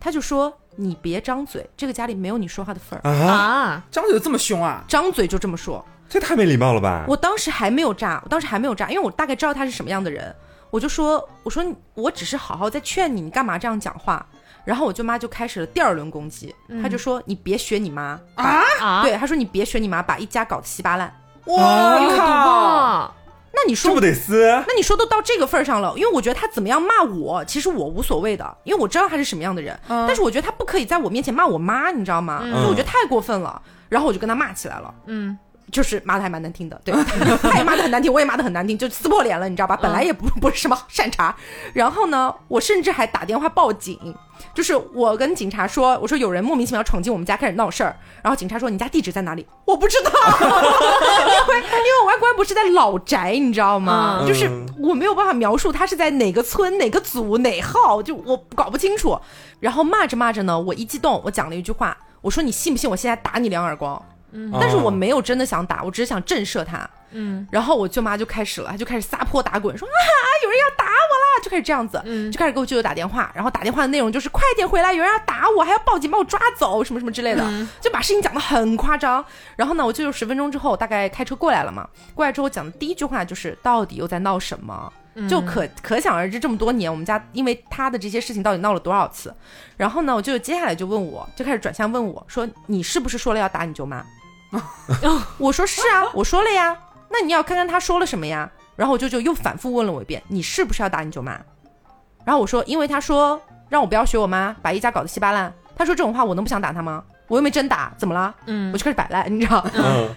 她就说：“你别张嘴，这个家里没有你说话的份儿。啊，啊，张嘴这么凶啊？张嘴就这么说。这太没礼貌了吧？我当时还没有炸，我当时还没有炸，因为我大概知道他是什么样的人，我就说：“我说我只是好好在劝你，你干嘛这样讲话？”然后我舅妈就开始了第二轮攻击，她就说：“你别学你妈啊啊，对，她说：“你别学你妈，把一家搞得稀巴烂。哇！那你说这不得撕？那你说都到这个份儿上了，因为我觉得他怎么样骂我，其实我无所谓的，因为我知道他是什么样的人。但是我觉得他不可以在我面前骂我妈，你知道吗？就我觉得太过分了。然后我就跟他骂起来了，嗯就是骂的还蛮难听的，对，他也骂的很难听，我也骂的很难听，就撕破脸了，你知道吧？本来也不不是什么善茬。然后呢，我甚至还打电话报警，就是我跟警察说，我说有人莫名其妙闯进我们家开始闹事儿，然后警察说你家地址在哪里？我不知道，因为因为我外公外婆是在老宅，你知道吗？嗯就是我没有办法描述他是在哪个村、哪个组、哪号，就我搞不清楚。然后骂着骂着呢，我一激动，我讲了一句话，我说你信不信我现在打你两耳光？但是我没有真的想打，我只是想震慑他。嗯然后我舅妈就开始了，她就开始撒泼打滚，说啊，有人要打我啦，就开始这样子，嗯就开始给我舅舅打电话，然后打电话的内容就是快点回来，有人要打我，还要报警把我抓走，什么什么之类的，嗯就把事情讲得很夸张。然后呢，我舅舅十分钟之后大概开车过来了嘛，过来之后讲的第一句话就是到底又在闹什么？就可可想而知，这么多年我们家因为他的这些事情到底闹了多少次。然后呢，我舅舅接下来就问我，就开始转向问我说：“你是不是说了要打你舅妈？” 我说是啊，我说了呀。那你要看看他说了什么呀？然后我舅舅又反复问了我一遍，你是不是要打你舅妈？然后我说，因为他说让我不要学我妈，把一家搞得稀巴烂。他说这种话，我能不想打他吗？我又没真打，怎么了？嗯我就开始摆烂，你知道。嗯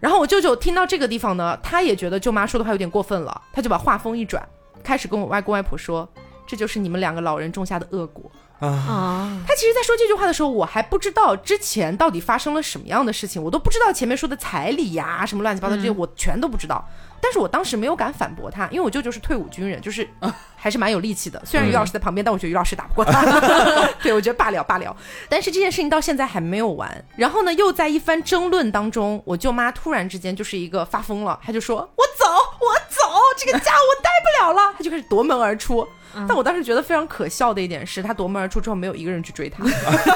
然后我舅舅听到这个地方呢，他也觉得舅妈说的话有点过分了，他就把话锋一转，开始跟我外公外婆说，这就是你们两个老人种下的恶果。啊，啊，他其实，在说这句话的时候，我还不知道之前到底发生了什么样的事情，我都不知道前面说的彩礼呀、什么乱七八糟这些，我全都不知道。但是我当时没有敢反驳他，因为我舅舅是退伍军人，就是 还是蛮有力气的。虽然于老师在旁边，但我觉得于老师打不过他。对，我觉得罢了罢了。但是这件事情到现在还没有完。然后呢，又在一番争论当中，我舅妈突然之间就是一个发疯了，她就说：“我走，我走，这个家我待不了了。”她就开始夺门而出。但我当时觉得非常可笑的一点是，他夺门而出之后，没有一个人去追他。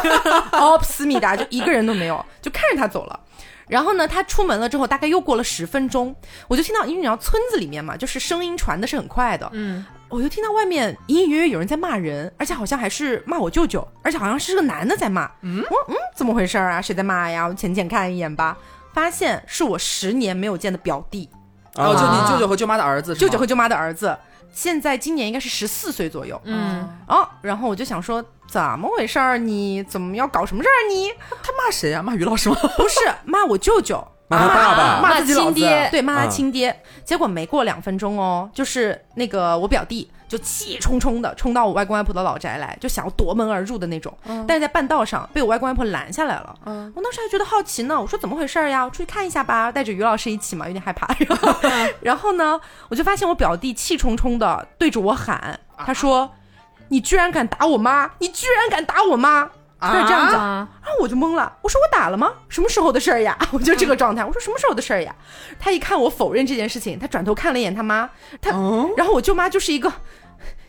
哦，思密达就一个人都没有，就看着他走了。然后呢，他出门了之后，大概又过了十分钟，我就听到，因为你知道村子里面嘛，就是声音传的是很快的，嗯我就听到外面隐隐约约有人在骂人，而且好像还是骂我舅舅，而且好像是个男的在骂。嗯，我嗯，怎么回事啊？谁在骂呀？我浅浅看一眼吧。发现是我十年没有见的表弟，然后就啊你舅舅和舅妈的儿子，舅舅和舅妈的儿子，现在今年应该是十四岁左右。嗯，哦，然后我就想说，怎么回事儿？你怎么要搞什么事儿？你他骂谁啊？骂于老师吗？不是骂我舅舅，骂他爸爸，骂自己亲爹，对，骂他啊亲爹。结果没过两分钟哦，就是那个我表弟就气冲冲的冲到我外公外婆的老宅来，就想要夺门而入的那种。但是在半道上被我外公外婆拦下来了。嗯我当时还觉得好奇呢，我说怎么回事儿呀？我出去看一下吧，带着于老师一起嘛，有点害怕。然后，然后呢，我就发现我表弟气冲冲的对着我喊，他说：“你居然敢打我妈！你居然敢打我妈！”他是这样讲。啊，然后我就懵了，我说我打了吗？什么时候的事儿呀？我就这个状态，我说什么时候的事儿呀？他一看我否认这件事情，他转头看了一眼他妈，他，嗯然后我舅妈就是一个，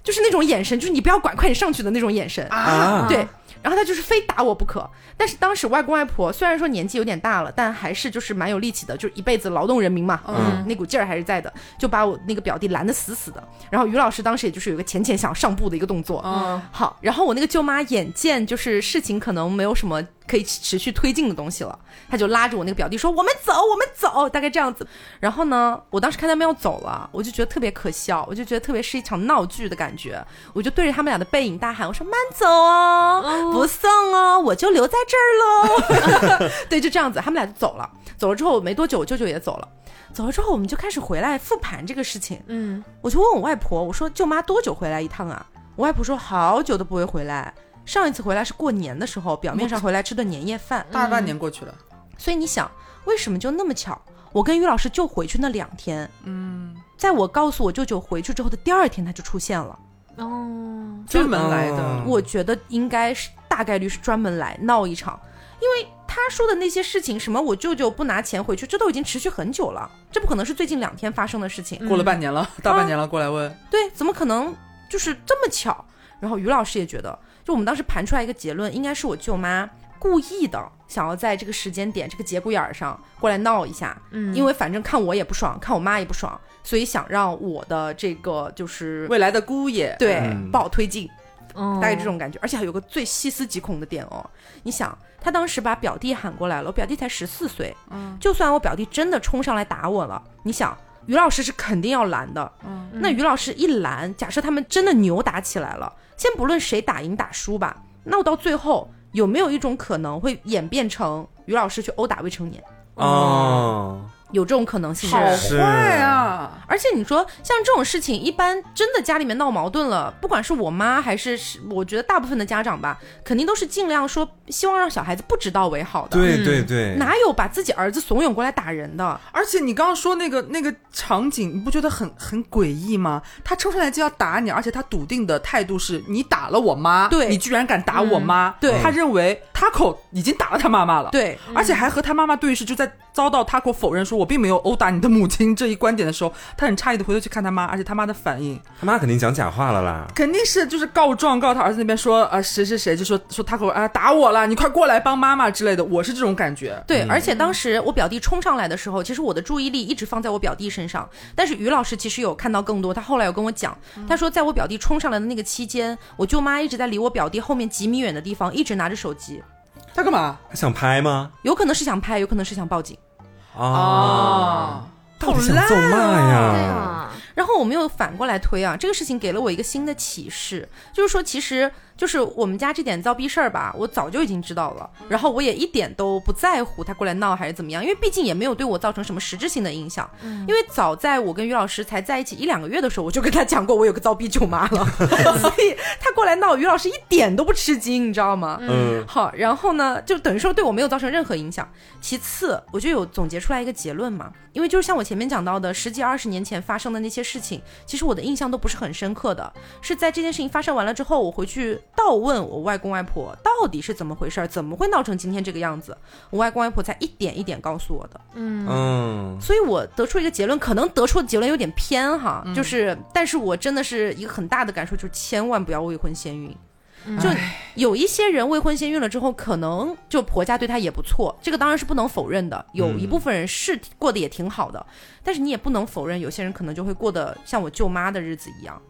就是那种眼神，就是你不要管，快点上去的那种眼神，啊对。然后他就是非打我不可，但是当时外公外婆虽然说年纪有点大了，但还是就是蛮有力气的，就是一辈子劳动人民嘛，嗯。那股劲儿还是在的，就把我那个表弟拦得死死的。然后于老师当时也就是有一个浅浅想上步的一个动作，嗯，好，然后我那个舅妈眼见就是事情可能没有什么可以持续推进的东西了，他就拉着我那个表弟说：“我们走，我们走。”大概这样子。然后呢，我当时看他们要走了，我就觉得特别可笑，我就觉得特别是一场闹剧的感觉，我就对着他们俩的背影大喊：“我说慢走哦，不送哦，我就留在这儿喽。” 对，就这样子，他们俩就走了。走了之后没多久，我舅舅也走了。走了之后，我们就开始回来复盘这个事情。嗯，我就问我外婆，我说舅妈多久回来一趟啊？我外婆说好久都不会回来，上一次回来是过年的时候，表面上回来吃顿年夜饭。大半年过去了，所以你想，为什么就那么巧？我跟于老师就回去那两天，嗯，在我告诉我舅舅回去之后的第二天，他就出现了。哦，专门来的哦。我觉得应该是大概率是专门来闹一场，因为他说的那些事情，什么我舅舅不拿钱回去，这都已经持续很久了，这不可能是最近两天发生的事情。过了半年了，大半年了，过来问，对，怎么可能就是这么巧？然后于老师也觉得，就我们当时盘出来一个结论，应该是我舅妈故意的，想要在这个时间点、这个节骨眼儿上过来闹一下，嗯因为反正看我也不爽，看我妈也不爽，所以想让我的这个就是未来的姑爷，对、嗯不好推进，嗯大概这种感觉。而且还有个最细思极恐的点哦，你想，他当时把表弟喊过来了，我表弟才十四岁，嗯，就算我表弟真的冲上来打我了，你想。于老师是肯定要拦的，嗯，那于老师一拦，假设他们真的扭打起来了，先不论谁打赢打输吧，那我到最后有没有一种可能会演变成于老师去殴打未成年？哦，有这种可能性，好坏啊！而且你说像这种事情，一般真的家里面闹矛盾了，不管是我妈还是是，我觉得大部分的家长吧，肯定都是尽量说希望让小孩子不知道为好的。对对对，哪有把自己儿子怂恿过来打人的？而且你刚刚说那个那个场景，你不觉得很很诡异吗？他冲上来就要打你，而且他笃定的态度是你打了我妈，对。你居然敢打我妈，对。他认为 Taco 已经打了他妈妈了，，对，而且还和他妈妈对视，就在遭到 Taco 否认说我并没有殴打你的母亲这一观点的时候，他很诧异的回头去看他妈，而且他妈的反应他妈肯定讲假话了啦。肯定是就是告状告他儿子那边说呃谁谁谁就说说 Taco 啊打我了，你快过来帮妈妈之类的，我是这种感觉。对，而且当时我表弟冲上来的时候，其实我的注意力一直放在我表弟身上，但是于老师其实有看到更多。他后来有跟我讲，他说在我表弟冲上来的那个期间，我舅妈一直在离我表弟后面几米远的地方，一直拿着手机，他干嘛？他想拍吗？有可能是想拍，有可能是想报警。啊，到底想好烂咒骂对呀？啊，然后我们又反过来推啊，这个事情给了我一个新的启示，就是说，其实就是我们家这点糟逼事儿吧，我早就已经知道了，然后我也一点都不在乎他过来闹还是怎么样，因为毕竟也没有对我造成什么实质性的影响。因为早在我跟于老师才在一起一两个月的时候，我就跟他讲过我有个糟逼舅妈了，所以他过来闹，于老师一点都不吃惊，你知道吗？嗯，好，然后呢，就等于说对我没有造成任何影响。其次，我就有总结出来一个结论嘛，因为就是像我前面讲到的，十几二十年前发生的那些事情，其实我的印象都不是很深刻的。是在这件事情发生完了之后，我回去倒问我外公外婆到底是怎么回事儿，怎么会闹成今天这个样子，我外公外婆才一点一点告诉我的。嗯，所以我得出一个结论，可能得出的结论有点偏哈，就是，但是我真的是一个很大的感受，就是千万不要未婚先孕。就有一些人未婚先孕了之后，可能就婆家对她也不错，这个当然是不能否认的。有一部分人是过得也挺好的，但是你也不能否认，有些人可能就会过得像我舅妈的日子一样。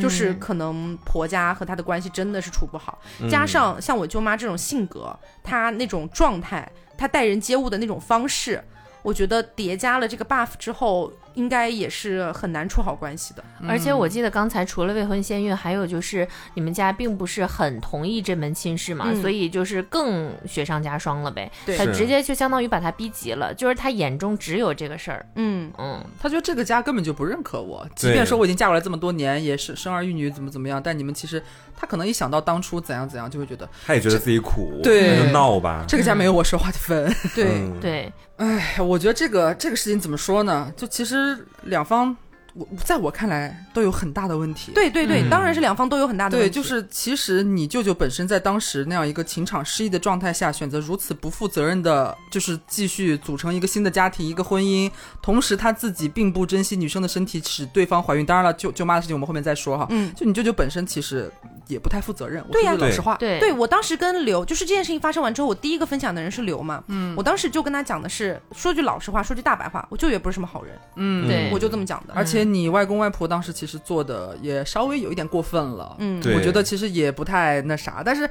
就是嗯可能婆家和她的关系真的是处不好，嗯加上像我舅妈这种性格，她那种状态，她待人接物的那种方式，我觉得叠加了这个 buff 之后，应该也是很难处好关系的。而且我记得刚才除了未婚先孕，还有就是你们家并不是很同意这门亲事嘛，嗯所以就是更雪上加霜了呗。对他直接就相当于把他逼急了，就是他眼中只有这个事儿。嗯，嗯，他觉得这个家根本就不认可我，即便说我已经嫁过来这么多年，也是生儿育女，怎么怎么样，但你们其实他可能一想到当初怎样怎样，就会觉得他也觉得自己苦，对那就闹吧。这个家没有我说话的份。对。嗯，对，哎，我我觉得这个这个事情怎么说呢？就其实两方，我在我看来都有很大的问题。对对对，嗯当然是两方都有很大的问题对，就是其实你舅舅本身在当时那样一个情场失意的状态下，选择如此不负责任的，就是继续组成一个新的家庭、一个婚姻，同时他自己并不珍惜女生的身体，使对方怀孕。当然了，舅舅妈的事情我们后面再说哈。嗯，就你舅舅本身其实也不太负责任，对呀老实话。对，对我当时跟刘，就是这件事情发生完之后，我第一个分享的人是刘嘛，嗯，我当时就跟他讲的是，说句老实话，说句大白话，我舅也不是什么好人，嗯，对我就这么讲的，而且你外公外婆当时其实做的也稍微有一点过分了，嗯，我觉得其实也不太那啥，但是。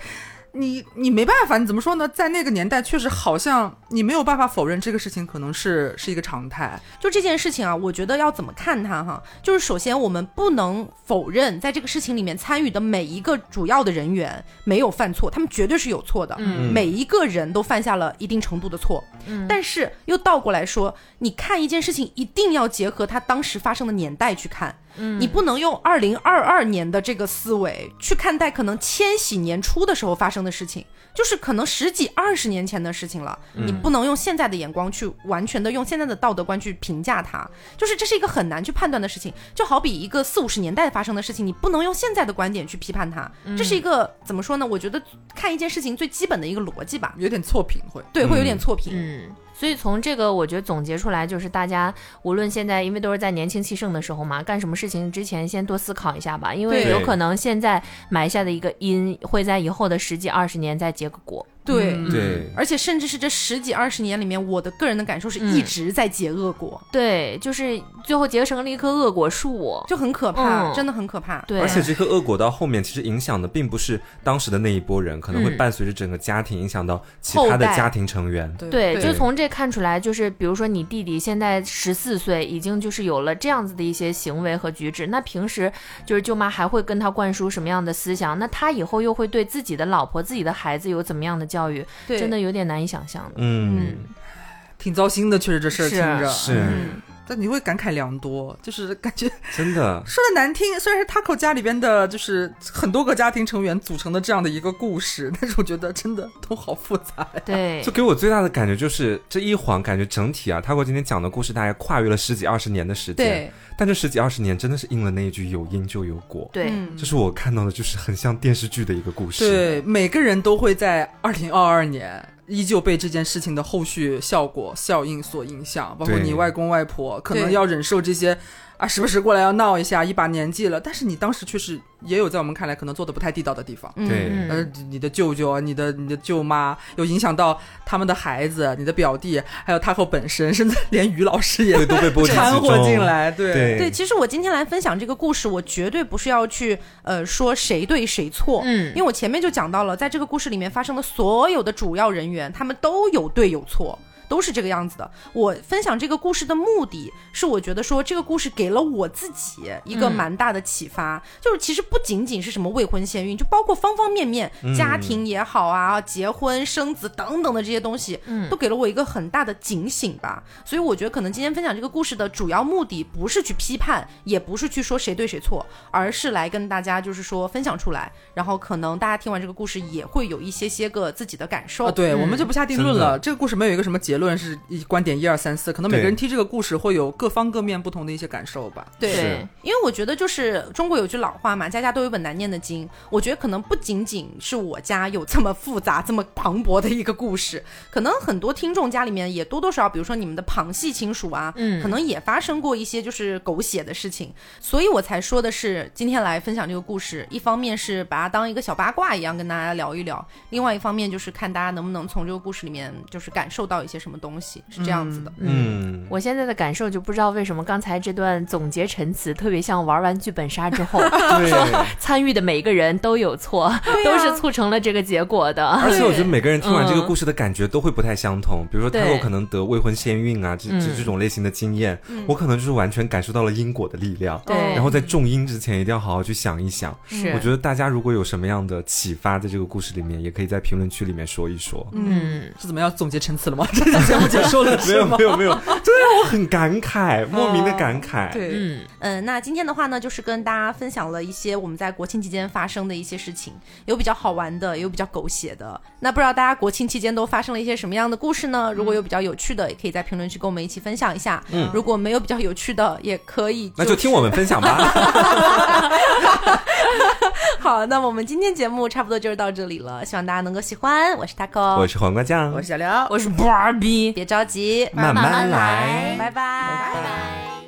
你你没办法，你怎么说呢？在那个年代，确实好像你没有办法否认这个事情可能是是一个常态。就这件事情啊，我觉得要怎么看它哈，就是首先我们不能否认，在这个事情里面参与的每一个主要的人员没有犯错，他们绝对是有错的，嗯每一个人都犯下了一定程度的错，嗯但是又倒过来说，你看一件事情一定要结合它当时发生的年代去看，嗯。你不能用二零二二年的这个思维去看待可能千禧年初的时候发生的事情，就是可能十几二十年前的事情了，你不能用现在的眼光去完全的用现在的道德观去评价它，就是这是一个很难去判断的事情，就好比一个四五十年代发生的事情，你不能用现在的观点去批判它，这是一个怎么说呢？我觉得看一件事情最基本的一个逻辑吧，有点错评会。对，会有嗯。点错评，嗯，所以从这个我觉得总结出来，就是大家无论现在，因为都是在年轻气盛的时候嘛，干什么事情之前先多思考一下吧，因为有可能现在埋下的一个因，会在以后的十几二十年再结个果。对。嗯对，而且甚至是这十几二十年里面，我的个人的感受是一直在结恶果，对，就是最后结成了一棵恶果树。就很可怕，嗯真的很可怕。对，而且这颗恶果到后面，其实影响的并不是当时的那一波人，可能会嗯伴随着整个家庭影响到其他的家庭成员。对对，对就从这看出来，就是比如说你弟弟现在十四岁，已经就是有了这样子的一些行为和举止，那平时就是舅妈还会跟他灌输什么样的思想？那他以后又会对自己的老婆、自己的孩子有怎么样的教育？真的有点难以想象的。嗯，挺糟心的，确实这事儿听着。是。嗯。但你会感慨良多，就是感觉 真的，说的难听，虽然是 Taco 家里边的，就是很多个家庭成员组成的这样的一个故事，但是我觉得真的都好复杂。对。就，给我最大的感觉就是这一晃，感觉整体啊，，Taco 今天讲的故事大概跨越了十几二十年的时间。对，但这十几二十年真的是应了那一句“有因就有果”。对，嗯这是我看到的，就是很像电视剧的一个故事。对，每个人都会在二零二二年依旧被这件事情的后续效果效应所影响，包括你外公外婆可能要忍受这些啊，时不时过来要闹一下，一把年纪了，但是你当时确实也有在我们看来可能做的不太地道的地方。嗯对嗯呃，你的舅舅啊，你的你的舅妈，有影响到他们的孩子，你的表弟，还有他后本身，甚至连于老师也，都被掺和进。来。对对对，其实我今天来分享这个故事，我绝对不是要去呃说谁对谁错，嗯因为我前面就讲到了，在这个故事里面发生的所有的主要人员，他们都有对有错。都是这个样子的。我分享这个故事的目的是，我觉得说这个故事给了我自己一个嗯蛮大的启发，就是其实不仅仅是什么未婚先孕，就包括方方面面，家庭也好啊，结婚生子等等的这些东西，嗯都给了我一个很大的警醒吧。所以我觉得可能今天分享这个故事的主要目的不是去批判，也不是去说谁对谁错，而是来跟大家就是说分享出来，然后可能大家听完这个故事也会有一些些个自己的感受。啊，对，我们就不下定论了。这个故事没有一个什么结论，是一观点一二三四，可能每个人听这个故事会有各方各面不同的一些感受吧。对对因为我觉得就是中国有句老话嘛，家家都有本难念的经。我觉得可能不仅仅是我家有这么复杂、这么磅礴的一个故事，可能很多听众家里面也多多少少，比如说你们的旁系亲属啊，嗯可能也发生过一些就是狗血的事情，所以我才说的是今天来分享这个故事。一方面是把它当一个小八卦一样跟大家聊一聊，另外一方面就是看大家能不能从这个故事里面就是感受到一些什么什么东西，是这样子的。嗯，我现在的感受就不知道为什么刚才这段总结陈词特别像玩完剧本杀之后，说。参与的每一个人都有错，都是促成了这个结果的。而且我觉得每个人听完这个嗯故事的感觉都会不太相同。比如说，他对有可能得未婚先孕啊，这这嗯这种类型的经验，我可能就是完全感受到了因果的力量。对然后在种因之前，一定要好好去想一想。是我觉得大家如果有什么样的启发，在这个故事里面，也可以在评论区里面说一说。嗯，是怎么样总结陈词了吗？这个节目结束了没有没？有没有，这让我很感慨，莫名的感慨。对，嗯，嗯，那今天的话呢，就是跟大家分享了一些我们在国庆期间发生的一些事情，有比较好玩的，也有比较狗血的。那不知道大家国庆期间都发生了一些什么样的故事呢？如果有比较有趣的，也可以在评论区跟我们一起分享一下。嗯，如果没有比较有趣的，也可以、那就听我们分享吧。好，那么我们今天节目差不多就是到这里了，希望大家能够喜欢。我是 taco，我是黄瓜酱，我是小刘，我是 Barbie。别着急，慢慢来拜拜，拜拜。